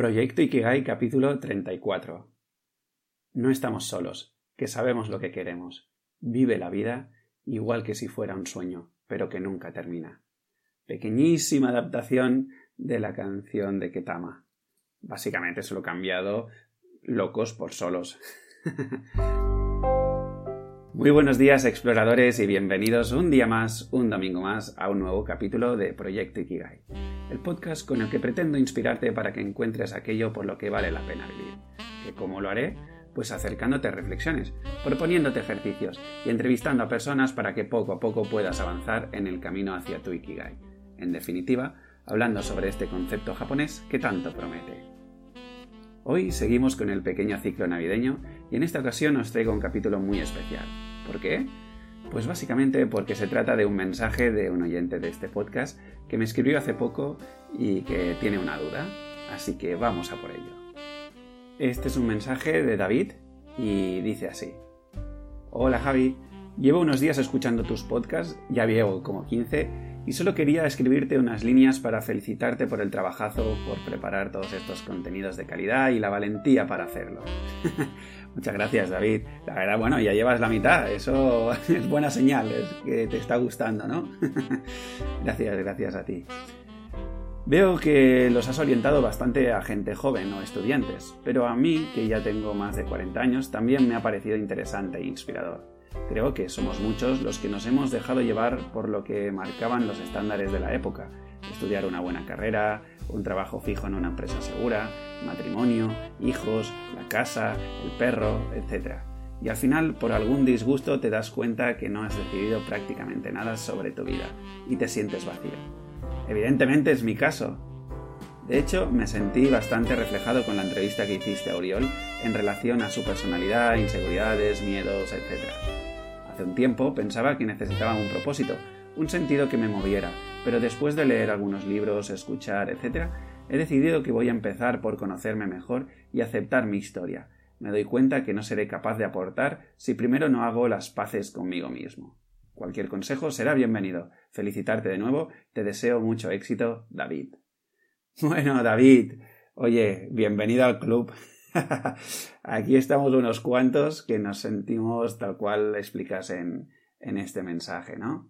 Proyecto Ikigai capítulo 34. No estamos solos, que sabemos lo que queremos. Vive la vida igual que si fuera un sueño, pero que nunca termina. Pequeñísima adaptación de la canción de Ketama. Básicamente se lo he cambiado locos por solos. Muy buenos días exploradores y bienvenidos un día más, un domingo más, a un nuevo capítulo de Proyecto Ikigai, el podcast con el que pretendo inspirarte para que encuentres aquello por lo que vale la pena vivir. ¿Que cómo lo haré? Pues acercándote a reflexiones, proponiéndote ejercicios y entrevistando a personas para que poco a poco puedas avanzar en el camino hacia tu Ikigai. En definitiva, hablando sobre este concepto japonés que tanto promete. Hoy seguimos con el pequeño ciclo navideño y en esta ocasión os traigo un capítulo muy especial. ¿Por qué? Pues básicamente porque se trata de un mensaje de un oyente de este podcast que me escribió hace poco y que tiene una duda, así que vamos a por ello. Este es un mensaje de David y dice así. Hola Javi, llevo unos días escuchando tus podcasts, ya llevo como 15, y solo quería escribirte unas líneas para felicitarte por el trabajazo, por preparar todos estos contenidos de calidad y la valentía para hacerlo. Muchas gracias, David. La verdad, bueno, ya llevas la mitad. Eso es buena señal, es que te está gustando, ¿no? gracias, gracias a ti. Veo que los has orientado bastante a gente joven o estudiantes, pero a mí, que ya tengo más de 40 años, también me ha parecido interesante e inspirador. Creo que somos muchos los que nos hemos dejado llevar por lo que marcaban los estándares de la época. Estudiar una buena carrera, un trabajo fijo en una empresa segura, matrimonio, hijos, la casa, el perro, etc. Y al final, por algún disgusto, te das cuenta que no has decidido prácticamente nada sobre tu vida y te sientes vacío. Evidentemente es mi caso. De hecho, me sentí bastante reflejado con la entrevista que hiciste a Oriol en relación a su personalidad, inseguridades, miedos, etc. Hace un tiempo pensaba que necesitaba un propósito, un sentido que me moviera, pero después de leer algunos libros, escuchar, etc., he decidido que voy a empezar por conocerme mejor y aceptar mi historia. Me doy cuenta que no seré capaz de aportar si primero no hago las paces conmigo mismo. Cualquier consejo será bienvenido. Felicitarte de nuevo. Te deseo mucho éxito, David. Bueno, David, oye, bienvenido al club. Aquí estamos unos cuantos que nos sentimos tal cual explicas en, en este mensaje, ¿no?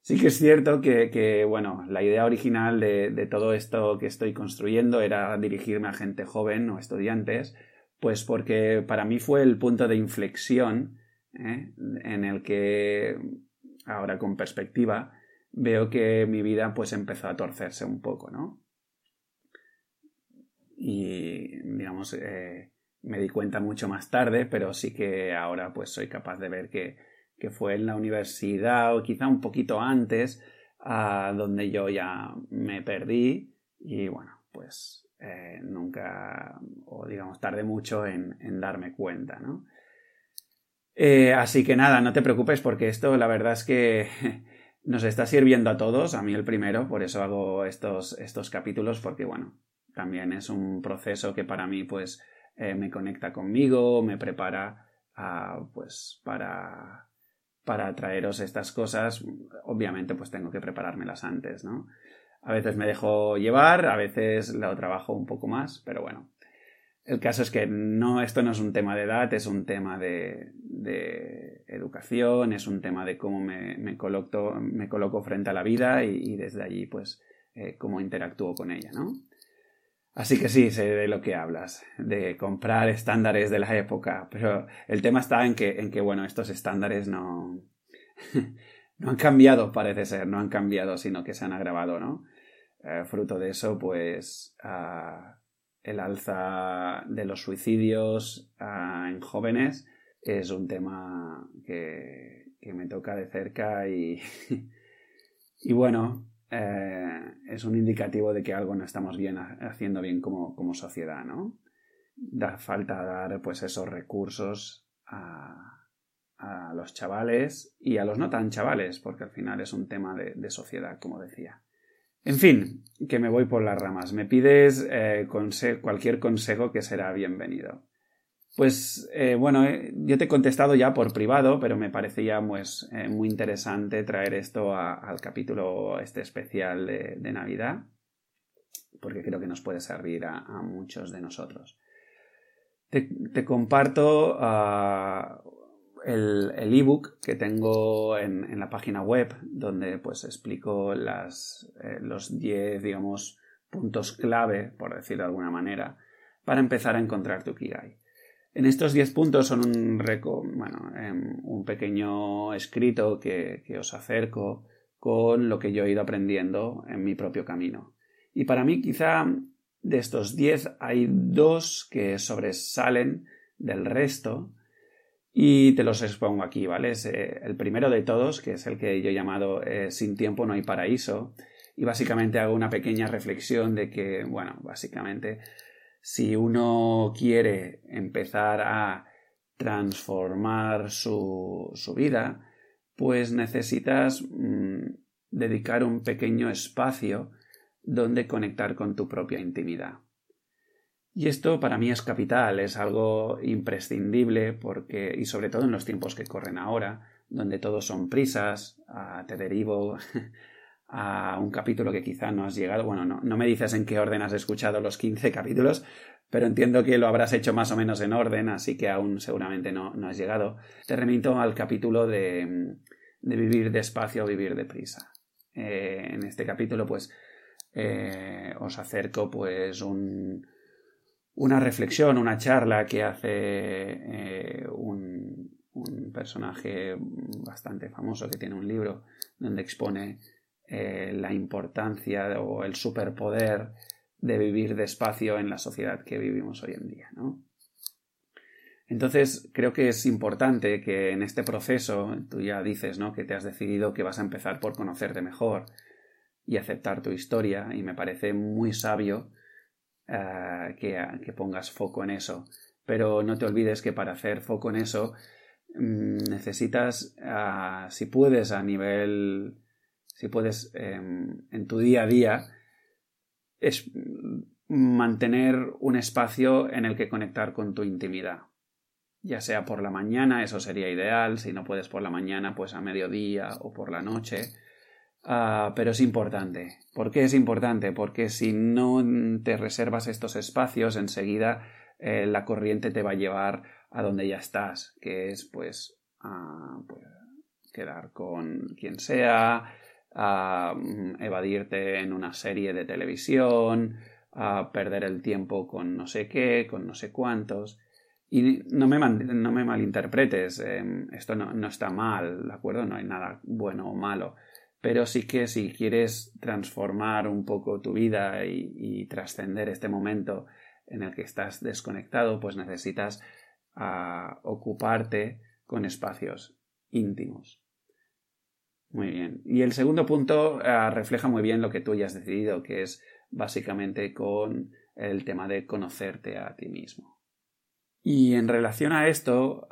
Sí que es cierto que, bueno, la idea original de, todo esto que estoy construyendo era dirigirme a gente joven o estudiantes, pues porque para mí fue el punto de inflexión ¿eh? en el que, ahora con perspectiva, veo que mi vida pues empezó a torcerse un poco, ¿no? Y, digamos, eh, me di cuenta mucho más tarde, pero sí que ahora pues soy capaz de ver que que fue en la universidad o quizá un poquito antes, a donde yo ya me perdí y bueno, pues eh, nunca, o digamos, tardé mucho en, darme cuenta, ¿no? Eh, así que nada, no te preocupes porque esto la verdad es que nos está sirviendo a todos, a mí el primero, por eso hago estos, estos capítulos, porque bueno, también es un proceso que para mí pues eh, me conecta conmigo, me prepara pues para para traeros estas cosas, obviamente pues tengo que preparármelas antes, ¿no? A veces me dejo llevar, a veces lo trabajo un poco más, pero bueno. El caso es que no, esto no es un tema de edad, es un tema de, educación, es un tema de cómo me, me, coloco, me coloco frente a la vida y, desde allí pues eh, cómo interactúo con ella, ¿no? Así que sí, sé de lo que hablas, de comprar estándares de la época, pero el tema está en que, en que bueno, estos estándares no, no han cambiado, parece ser, no han cambiado, sino que se han agravado, ¿no? Eh, fruto de eso, pues, ah, el alza de los suicidios ah, en jóvenes es un tema que, que me toca de cerca y, y bueno, eh, es un indicativo de que algo no estamos bien haciendo bien como, como sociedad, ¿no? Da falta dar pues esos recursos a, a, los chavales y a los no tan chavales, porque al final es un tema de, sociedad, como decía. En fin, que me voy por las ramas. Me pides eh, cualquier consejo que será bienvenido. Pues eh, bueno, eh, yo te he contestado ya por privado, pero me parecía pues, eh, muy interesante traer esto al capítulo este especial de, Navidad. porque creo que nos puede servir a, muchos de nosotros. Te, comparto ah, el ebook que tengo en, la página web, donde pues explico los 10, digamos, puntos clave, por decirlo de alguna manera, para empezar a encontrar tu Kigai. En estos 10 puntos son un, bueno, em, un pequeño escrito que, que os acerco con lo que yo he ido aprendiendo en mi propio camino. Y para mí quizá de estos 10 hay dos que sobresalen del resto y te los expongo aquí, ¿vale? Eh, el primero de todos, que es el que yo he llamado eh, Sin tiempo no hay paraíso, y básicamente hago una pequeña reflexión de que, bueno, básicamente si uno quiere empezar a transformar su, su vida, pues necesitas mm, dedicar un pequeño espacio donde conectar con tu propia intimidad. Y esto para mí es capital, es algo imprescindible porque, y sobre todo en los tiempos que corren ahora, donde todos son prisas, te derivo a un capítulo que quizá no has llegado. Bueno, no, no me dices en qué orden has escuchado los 15 capítulos, pero entiendo que lo habrás hecho más o menos en orden, así que aún seguramente no, no has llegado. Te remito al capítulo de, de vivir despacio o vivir deprisa. Eh, en este capítulo, pues, eh, os acerco, pues, un, una reflexión, una charla que hace eh, un, un personaje bastante famoso que tiene un libro donde expone eh, la importancia o el superpoder de vivir despacio en la sociedad que vivimos hoy en día, ¿no? Entonces, creo que es importante que en este proceso, tú ya dices, ¿no? Que te has decidido que vas a empezar por conocerte mejor y aceptar tu historia, y me parece muy sabio eh, que, pongas foco en eso. Pero no te olvides que para hacer foco en eso mm, necesitas, ah, si puedes, a nivel si puedes em, en tu día a día, es mantener un espacio en el que conectar con tu intimidad. Ya sea por la mañana, eso sería ideal, si no puedes por la mañana, pues a mediodía o por la noche. Ah, pero es importante. ¿Por qué es importante? Porque si no te reservas estos espacios, enseguida eh, la corriente te va a llevar a donde ya estás, que es pues, a, pues quedar con quien sea, a mm, evadirte en una serie de televisión, a perder el tiempo con no sé qué, con no sé cuántos. Y no me, no me malinterpretes, em, esto no, está mal, ¿de acuerdo? No hay nada bueno o malo. Pero sí que si quieres transformar un poco tu vida y, trascender este momento en el que estás desconectado, pues necesitas ah, ocuparte con espacios íntimos. Muy bien. Y el segundo punto ah, refleja muy bien lo que tú ya has decidido, que es básicamente con el tema de conocerte a ti mismo. Y en relación a esto,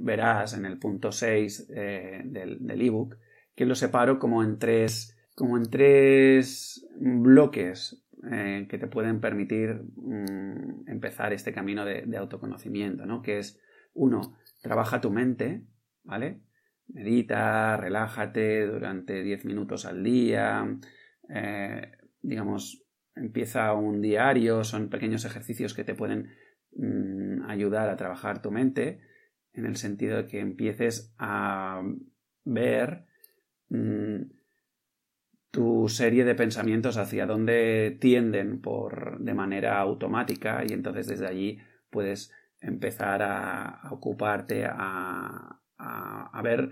verás en el punto 6 eh, del ebook que lo separo como en tres, como en tres bloques eh, que te pueden permitir mm, empezar este camino de, de autoconocimiento, ¿no? Que es, uno, trabaja tu mente, ¿vale? Medita, relájate durante 10 minutos al día, eh, digamos, empieza un diario, son pequeños ejercicios que te pueden mm, ayudar a trabajar tu mente, en el sentido de que empieces a ver mm, tu serie de pensamientos hacia dónde tienden por de manera automática y entonces desde allí puedes empezar a ocuparte a, a, ver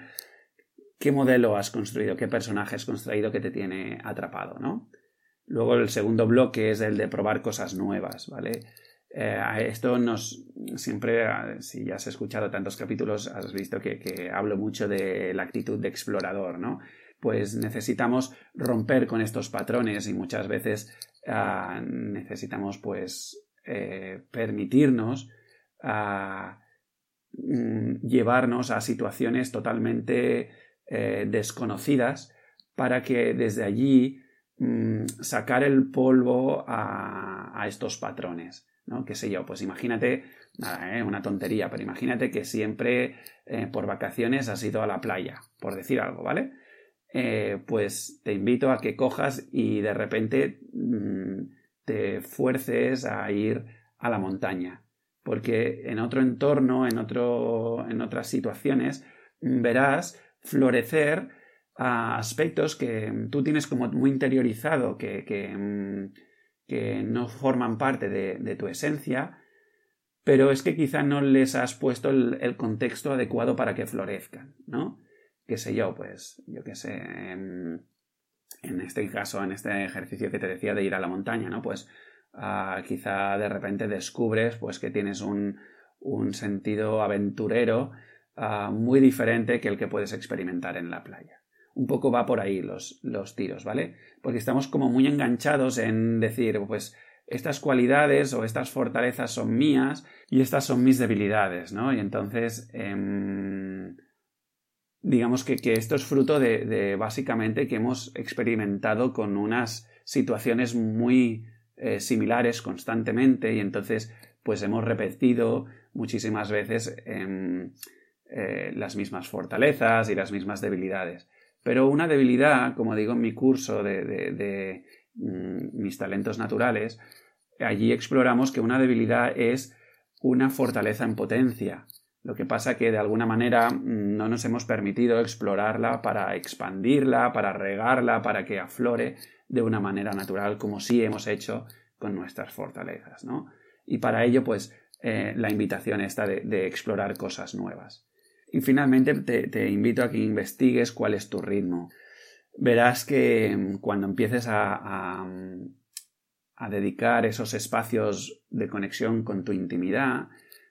qué modelo has construido, qué personaje has construido que te tiene atrapado, ¿no? Luego el segundo bloque es el de probar cosas nuevas, ¿vale? Eh, esto nos siempre, si ya has escuchado tantos capítulos, has visto que, hablo mucho de la actitud de explorador, ¿no? Pues necesitamos romper con estos patrones y muchas veces ah, necesitamos pues eh, permitirnos a Mm, llevarnos a situaciones totalmente eh, desconocidas para que desde allí mm, sacar el polvo a, estos patrones. ¿no? ¿Qué sé yo? Pues imagínate, nada, ¿eh? una tontería, pero imagínate que siempre eh, por vacaciones has ido a la playa, por decir algo, ¿vale? pues te invito a que cojas y de repente mm, te fuerces a ir a la montaña. Porque en otro entorno, en, otro, en otras situaciones, verás florecer aspectos que tú tienes como muy interiorizado, que, que, mm, no forman parte de, tu esencia, pero es que quizá no les has puesto el, contexto adecuado para que florezcan, ¿no? Qué sé yo, pues, yo qué sé, en, este caso, en este ejercicio que te decía de ir a la montaña, ¿no? Pues ah, quizá de repente descubres pues que tienes un, un sentido aventurero ah, muy diferente que el que puedes experimentar en la playa un poco va por ahí los, los tiros, ¿vale? Porque estamos como muy enganchados en decir, pues estas cualidades o estas fortalezas son mías y estas son mis debilidades, ¿no? Y entonces, em, digamos que, esto es fruto de, básicamente que hemos experimentado con unas situaciones muy eh, similares constantemente y entonces pues hemos repetido muchísimas veces em, eh, las mismas fortalezas y las mismas debilidades. Pero una debilidad, como digo en mi curso de, mm, mis talentos naturales, allí exploramos que una debilidad es una fortaleza en potencia. Lo que pasa que de alguna manera mm, no nos hemos permitido explorarla para expandirla, para regarla, para que aflore de una manera natural, como sí hemos hecho con nuestras fortalezas, ¿no? Y para ello, pues, eh, la invitación está de explorar cosas nuevas. Y finalmente te, invito a que investigues cuál es tu ritmo. Verás que mm, cuando empieces a, a, dedicar esos espacios de conexión con tu intimidad,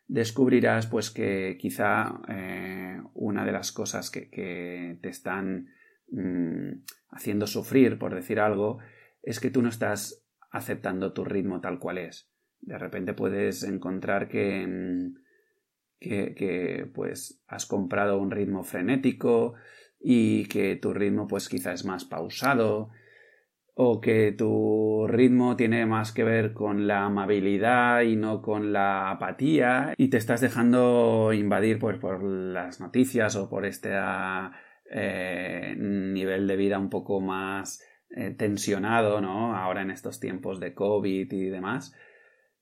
descubrirás pues que quizá eh, una de las cosas que, te están mm, haciendo sufrir, por decir algo, es que tú no estás aceptando tu ritmo tal cual es. De repente puedes encontrar que mm, que, pues has comprado un ritmo frenético y que tu ritmo pues quizá es más pausado o que tu ritmo tiene más que ver con la amabilidad y no con la apatía y te estás dejando invadir pues, por las noticias o por este eh, nivel de vida un poco más eh, tensionado, ¿no? Ahora en estos tiempos de COVID y demás.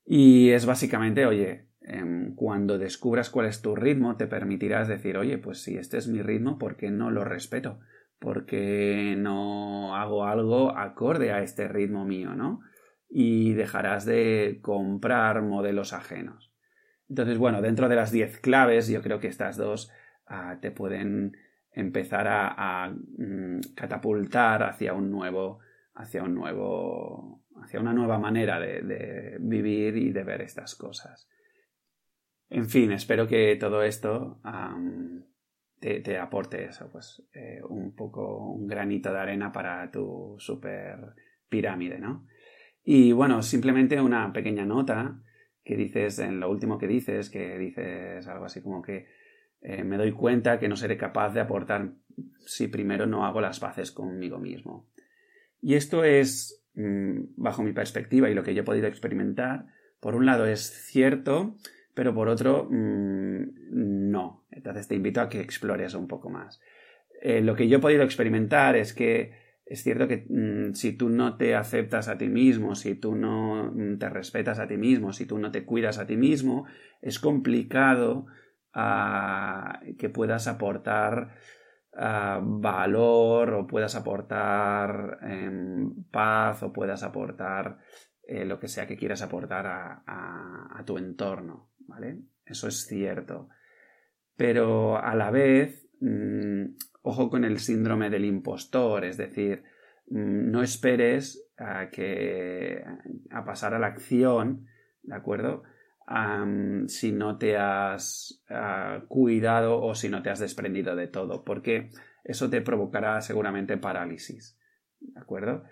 Y es básicamente, oye, Em, cuando descubras cuál es tu ritmo, te permitirás decir, oye, pues si este es mi ritmo, ¿por qué no lo respeto? ¿Por qué no hago algo acorde a este ritmo mío, no? Y dejarás de comprar modelos ajenos. Entonces, bueno, dentro de las 10 claves, yo creo que estas dos ah, te pueden empezar a, mm, catapultar hacia un nuevo, hacia un nuevo, hacia una nueva manera de vivir y de ver estas cosas. En fin, espero que todo esto te, aporte eso, pues eh, un poco un granito de arena para tu super pirámide, ¿no? Y bueno, simplemente una pequeña nota que dices en lo último que dices, que dices algo así como que eh, me doy cuenta que no seré capaz de aportar si primero no hago las paces conmigo mismo. Y esto es, mm, bajo mi perspectiva y lo que yo he podido experimentar, por un lado es cierto, pero por otro, mm, no. Entonces te invito a que explores un poco más. Eh, lo que yo he podido experimentar es que es cierto que mm, si tú no te aceptas a ti mismo, si tú no mm, te respetas a ti mismo, si tú no te cuidas a ti mismo, es complicado ah, que puedas aportar ah, valor o puedas aportar em, paz o puedas aportar eh, lo que sea que quieras aportar a tu entorno. ¿Vale? Eso es cierto. Pero a la vez, mm, ojo con el síndrome del impostor, es decir, mm, no esperes a que a pasar a la acción, ¿de acuerdo? si no te has ah, cuidado o si no te has desprendido de todo, porque eso te provocará seguramente parálisis, ¿de acuerdo?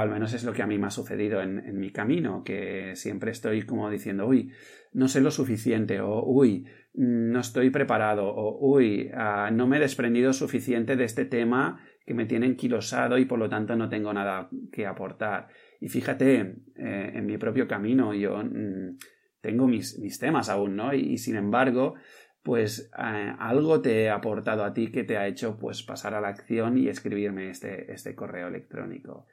Al menos es lo que a mí me ha sucedido en, mi camino, que siempre estoy como diciendo, uy, no sé lo suficiente, o uy, no estoy preparado, o uy, ah, no me he desprendido suficiente de este tema que me tiene enquilosado y por lo tanto no tengo nada que aportar. Y fíjate, eh, en mi propio camino yo mm, tengo mis, mis, temas aún, ¿no? Y, sin embargo, pues eh, algo te he aportado a ti que te ha hecho pues pasar a la acción y escribirme este, este correo electrónico.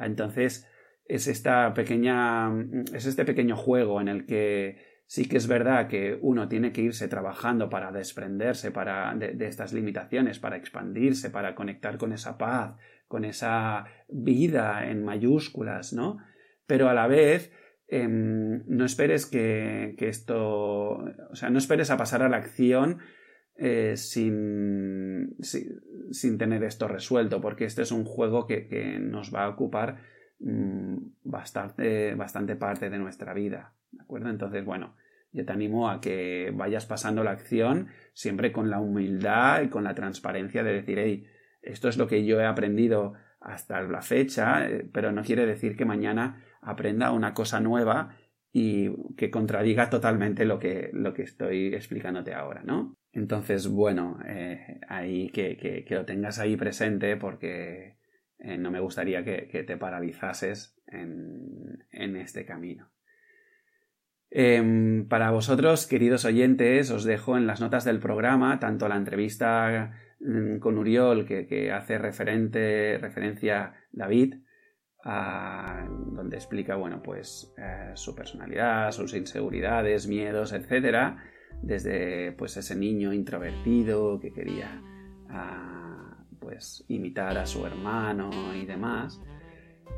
Entonces, es esta pequeña, es este pequeño juego en el que sí que es verdad que uno tiene que irse trabajando para desprenderse para, de, estas limitaciones, para expandirse, para conectar con esa paz, con esa vida en mayúsculas, ¿no? Pero a la vez Em, no esperes que, esto, o sea, no esperes a pasar a la acción eh, sin, sin, tener esto resuelto, porque este es un juego que, nos va a ocupar mm, bastante, bastante parte de nuestra vida, ¿de acuerdo? Entonces, bueno, yo te animo a que vayas pasando la acción siempre con la humildad y con la transparencia de decir, hey, esto es lo que yo he aprendido hasta la fecha, eh, pero no quiere decir que mañana aprenda una cosa nueva y que contradiga totalmente lo que, lo que estoy explicándote ahora, ¿no? Entonces, bueno, eh, ahí que, que, lo tengas ahí presente porque eh, no me gustaría que, te paralizases en, en este camino. Em, para vosotros, queridos oyentes, os dejo en las notas del programa tanto la entrevista mm, con Uriol que, que hace referente, referencia David, donde explica, bueno, pues eh, su personalidad, sus inseguridades, miedos, etcétera, desde pues ese niño introvertido que quería ah, pues imitar a su hermano y demás.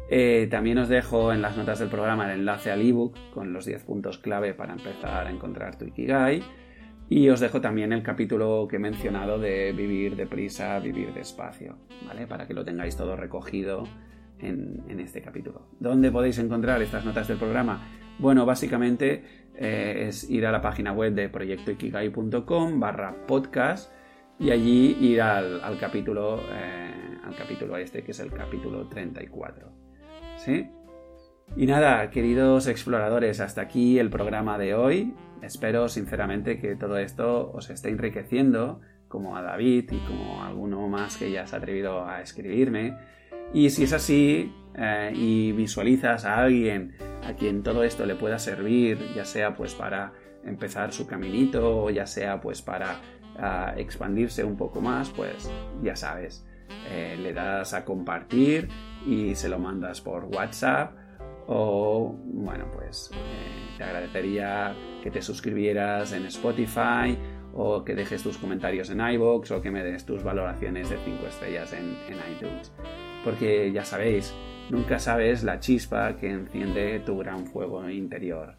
Eh, también os dejo en las notas del programa el enlace al ebook con los 10 puntos clave para empezar a encontrar tu Ikigai. Y os dejo también el capítulo que he mencionado de vivir deprisa, vivir despacio, ¿vale? Para que lo tengáis todo recogido en, este capítulo. ¿Dónde podéis encontrar estas notas del programa? Bueno, básicamente eh, es ir a la página web de proyectoikigai.com barra podcast y allí ir al, capítulo eh, al capítulo este que es el capítulo 34. ¿Sí? Y nada, queridos exploradores, hasta aquí el programa de hoy. Espero sinceramente que todo esto os esté enriqueciendo, como a David y como a alguno más que ya se ha atrevido a escribirme. Y si es así eh, y visualizas a alguien a quien todo esto le pueda servir, ya sea pues para empezar su caminito ya sea pues para ah, expandirse un poco más, pues ya sabes, eh, le das a compartir y se lo mandas por WhatsApp o bueno pues eh, te agradecería que te suscribieras en Spotify o que dejes tus comentarios en iVoox o que me des tus valoraciones de 5 estrellas en, en iTunes. Porque ya sabéis, nunca sabes la chispa que enciende tu gran fuego interior.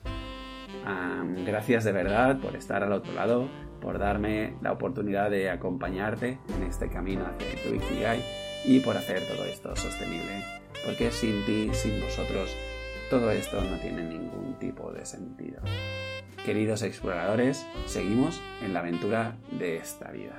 gracias de verdad por estar al otro lado, por darme la oportunidad de acompañarte en este camino hacia tu Ikigai y por hacer todo esto sostenible. Porque sin ti, sin vosotros, todo esto no tiene ningún tipo de sentido. Queridos exploradores, seguimos en la aventura de esta vida.